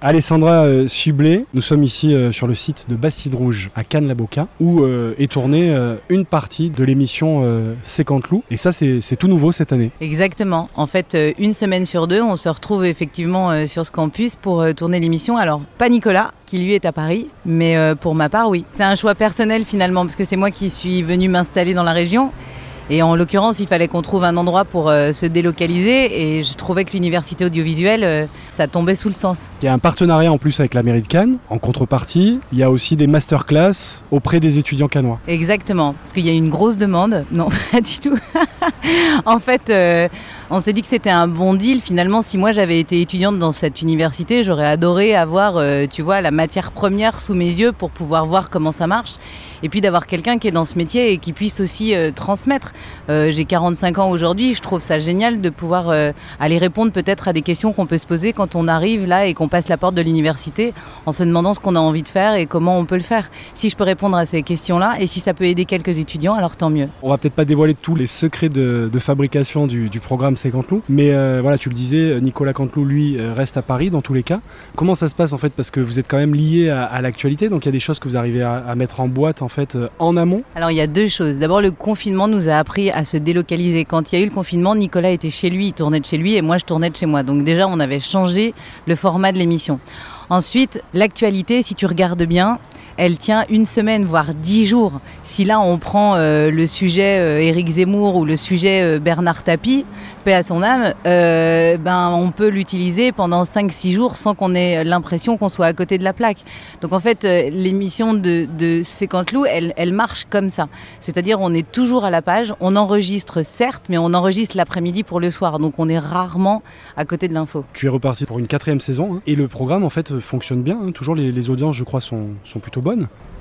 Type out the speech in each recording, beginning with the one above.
Alessandra euh, Sublé, nous sommes ici euh, sur le site de Bastide Rouge à Cannes-la-Boca où euh, est tournée une partie de l'émission Séquente Loup et ça c'est tout nouveau cette année. Exactement, en fait une semaine sur deux on se retrouve effectivement sur ce campus pour tourner l'émission. Alors pas Nicolas qui lui est à Paris mais pour ma part oui. C'est un choix personnel finalement parce que c'est moi qui suis venu m'installer dans la région et en l'occurrence, il fallait qu'on trouve un endroit pour euh, se délocaliser. Et je trouvais que l'université audiovisuelle, euh, ça tombait sous le sens. Il y a un partenariat en plus avec la mairie de Cannes. En contrepartie, il y a aussi des masterclass auprès des étudiants cannois. Exactement. Parce qu'il y a une grosse demande. Non, pas du tout. en fait, euh, on s'est dit que c'était un bon deal. Finalement, si moi j'avais été étudiante dans cette université, j'aurais adoré avoir, tu vois, la matière première sous mes yeux pour pouvoir voir comment ça marche et puis d'avoir quelqu'un qui est dans ce métier et qui puisse aussi euh, transmettre. Euh, j'ai 45 ans aujourd'hui, je trouve ça génial de pouvoir euh, aller répondre peut-être à des questions qu'on peut se poser quand on arrive là et qu'on passe la porte de l'université en se demandant ce qu'on a envie de faire et comment on peut le faire. Si je peux répondre à ces questions-là et si ça peut aider quelques étudiants, alors tant mieux. On va peut-être pas dévoiler tous les secrets de, fabrication du, programme C'est Canteloup, mais voilà, tu le disais, Nicolas Canteloup, lui, reste à Paris dans tous les cas. Comment ça se passe en fait Parce que vous êtes quand même lié à, l'actualité, donc il y a des choses que vous arrivez à, à mettre en boîte en fait euh, en amont? Alors il y a deux choses. D'abord le confinement nous a appris à se délocaliser. Quand il y a eu le confinement, Nicolas était chez lui, il tournait de chez lui et moi je tournais de chez moi. Donc déjà on avait changé le format de l'émission. Ensuite, l'actualité, si tu regardes bien, elle tient une semaine, voire dix jours. Si là on prend euh, le sujet euh, Éric Zemmour ou le sujet euh, Bernard Tapie, paix à son âme, ben on peut l'utiliser pendant 5-6 jours sans qu'on ait l'impression qu'on soit à côté de la plaque. Donc en fait, l'émission de, de elle, elle marche comme ça. C'est-à-dire on est toujours à la page, on enregistre certes, mais on enregistre l'après-midi pour le soir. Donc on est rarement à côté de l'info. Tu es reparti pour une quatrième saison hein, et le programme en fait fonctionne bien. Hein. Toujours les, les, audiences, je crois, sont, sont plutôt bonnes.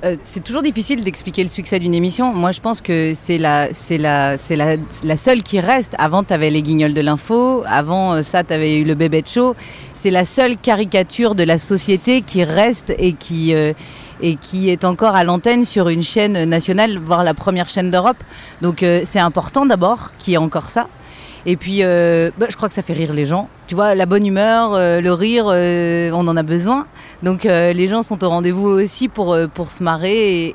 Euh, c'est toujours difficile d'expliquer le succès d'une émission. Moi, je pense que c'est la, seule qui reste. Avant, tu avais les guignols de l'info. Avant euh, ça, tu avais eu le bébé de show. C'est la seule caricature de la société qui reste et qui, euh, et qui est encore à l'antenne sur une chaîne nationale, voire la première chaîne d'Europe. Donc, c'est important d'abord qu'il y ait encore ça. Et puis, euh, bah, je crois que ça fait rire les gens. Tu vois, la bonne humeur, euh, le rire, euh, on en a besoin. Donc, les gens sont au rendez-vous aussi pour, pour se marrer.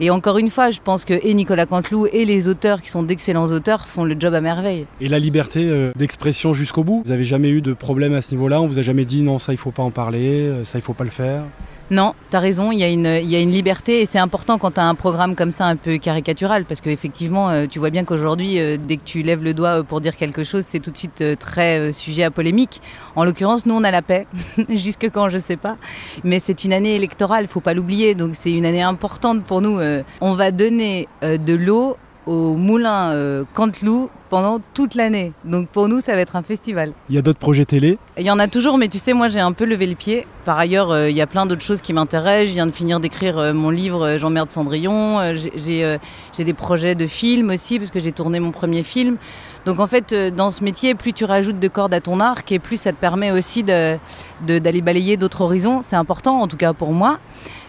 Et, encore une fois, je pense que et Nicolas Canteloup et les auteurs, qui sont d'excellents auteurs, font le job à merveille. Et la liberté d'expression jusqu'au bout Vous n'avez jamais eu de problème à ce niveau-là On vous a jamais dit non, ça, il faut pas en parler, ça, il faut pas le faire non, tu as raison, il y, a une, il liberté et c'est important quand tu as un programme comme ça un peu caricatural parce qu'effectivement, euh, tu vois bien qu'aujourd'hui, euh, dès que tu lèves le doigt pour dire quelque chose, c'est tout de suite euh, très sujet à polémique. En l'occurrence, nous, on a la paix, jusque quand, je sais pas. Mais c'est une année électorale, faut pas l'oublier, donc c'est une année importante pour nous. on va donner de l'eau au moulin euh, Canteloup pendant toute l'année. Donc pour nous, ça va être un festival. Il y a d'autres projets télé Il y en a toujours, mais tu sais, moi j'ai un peu levé le pied. Par ailleurs, euh, il y a plein d'autres choses qui m'intéressent. Je viens de finir d'écrire euh, mon livre J'emmerde Cendrillon. j'ai des projets de films aussi, parce que j'ai tourné mon premier film. Donc en fait, dans ce métier, plus tu rajoutes de cordes à ton arc, et plus ça te permet aussi d'aller de, balayer d'autres horizons. C'est important, en tout cas pour moi.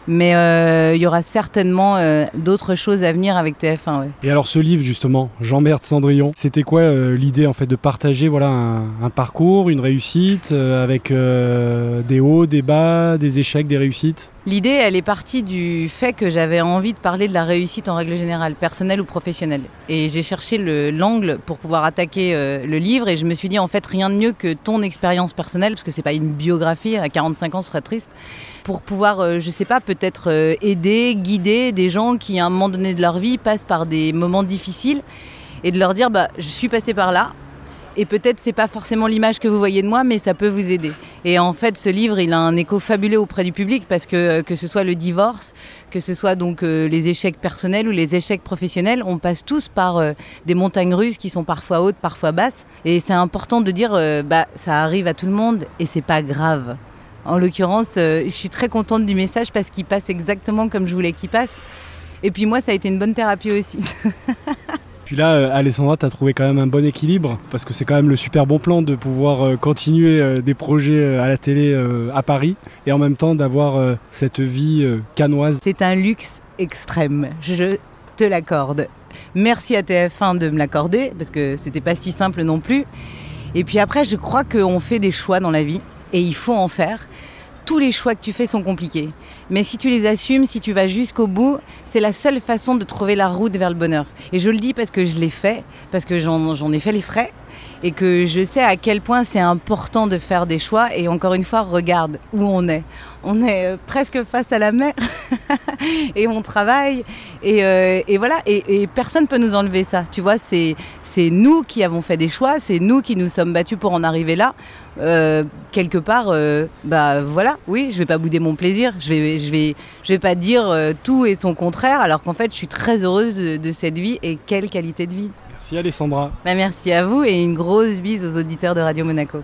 Mais euh, il y aura certainement euh, d'autres choses à venir avec TF1. Et alors ce livre justement, Jean-Bert Cendrillon, c'était quoi euh, l'idée en fait de partager voilà un, parcours, une réussite avec des hauts, des bas, des échecs, des réussites? L'idée, elle est partie du fait que j'avais envie de parler de la réussite en règle générale, personnelle ou professionnelle. Et j'ai cherché l'angle pour pouvoir attaquer le livre et je me suis dit en fait rien de mieux que ton expérience personnelle, parce que c'est pas une biographie, à 45 ans ce serait triste, pour pouvoir, je sais pas, peut-être euh, aider, guider des gens qui, à un moment donné de leur vie, passent par des moments difficiles et de leur dire bah, Je suis passé par là. Et peut-être c'est pas forcément l'image que vous voyez de moi, mais ça peut vous aider. Et en fait, ce livre, il a un écho fabuleux auprès du public parce que euh, que ce soit le divorce, que ce soit donc euh, les échecs personnels ou les échecs professionnels, on passe tous par des montagnes russes qui sont parfois hautes, parfois basses. Et c'est important de dire, bah ça arrive à tout le monde et c'est pas grave. En l'occurrence, euh, je suis très contente du message parce qu'il passe exactement comme je voulais qu'il passe. Et puis moi, ça a été une bonne thérapie aussi. Puis là, euh, Alessandra, tu as trouvé quand même un bon équilibre, parce que c'est quand même le super bon plan de pouvoir euh, continuer des projets à la télé à Paris, et en même temps d'avoir cette vie canoise. C'est un luxe extrême, je te l'accorde. Merci à TF1 de me l'accorder, parce que c'était pas si simple non plus. Et puis après, je crois qu'on fait des choix dans la vie et il faut en faire. Tous les choix que tu fais sont compliqués. Mais si tu les assumes, si tu vas jusqu'au bout, c'est la seule façon de trouver la route vers le bonheur. Et je le dis parce que je l'ai fait, parce que j'en ai fait les frais et que je sais à quel point c'est important de faire des choix. Et encore une fois, regarde où on est. On est euh, presque face à la mer et on travaille. Et, euh, voilà, et, personne ne peut nous enlever ça. Tu vois, c'est nous qui avons fait des choix, c'est nous qui nous sommes battus pour en arriver là. Euh, quelque part, bah voilà, oui, je vais pas bouder mon plaisir. Je vais, je vais, je vais pas dire tout et son contraire, alors qu'en fait, je suis très heureuse de cette vie et quelle qualité de vie. Merci Alessandra. Bah, merci à vous et une grosse bise aux auditeurs de Radio Monaco.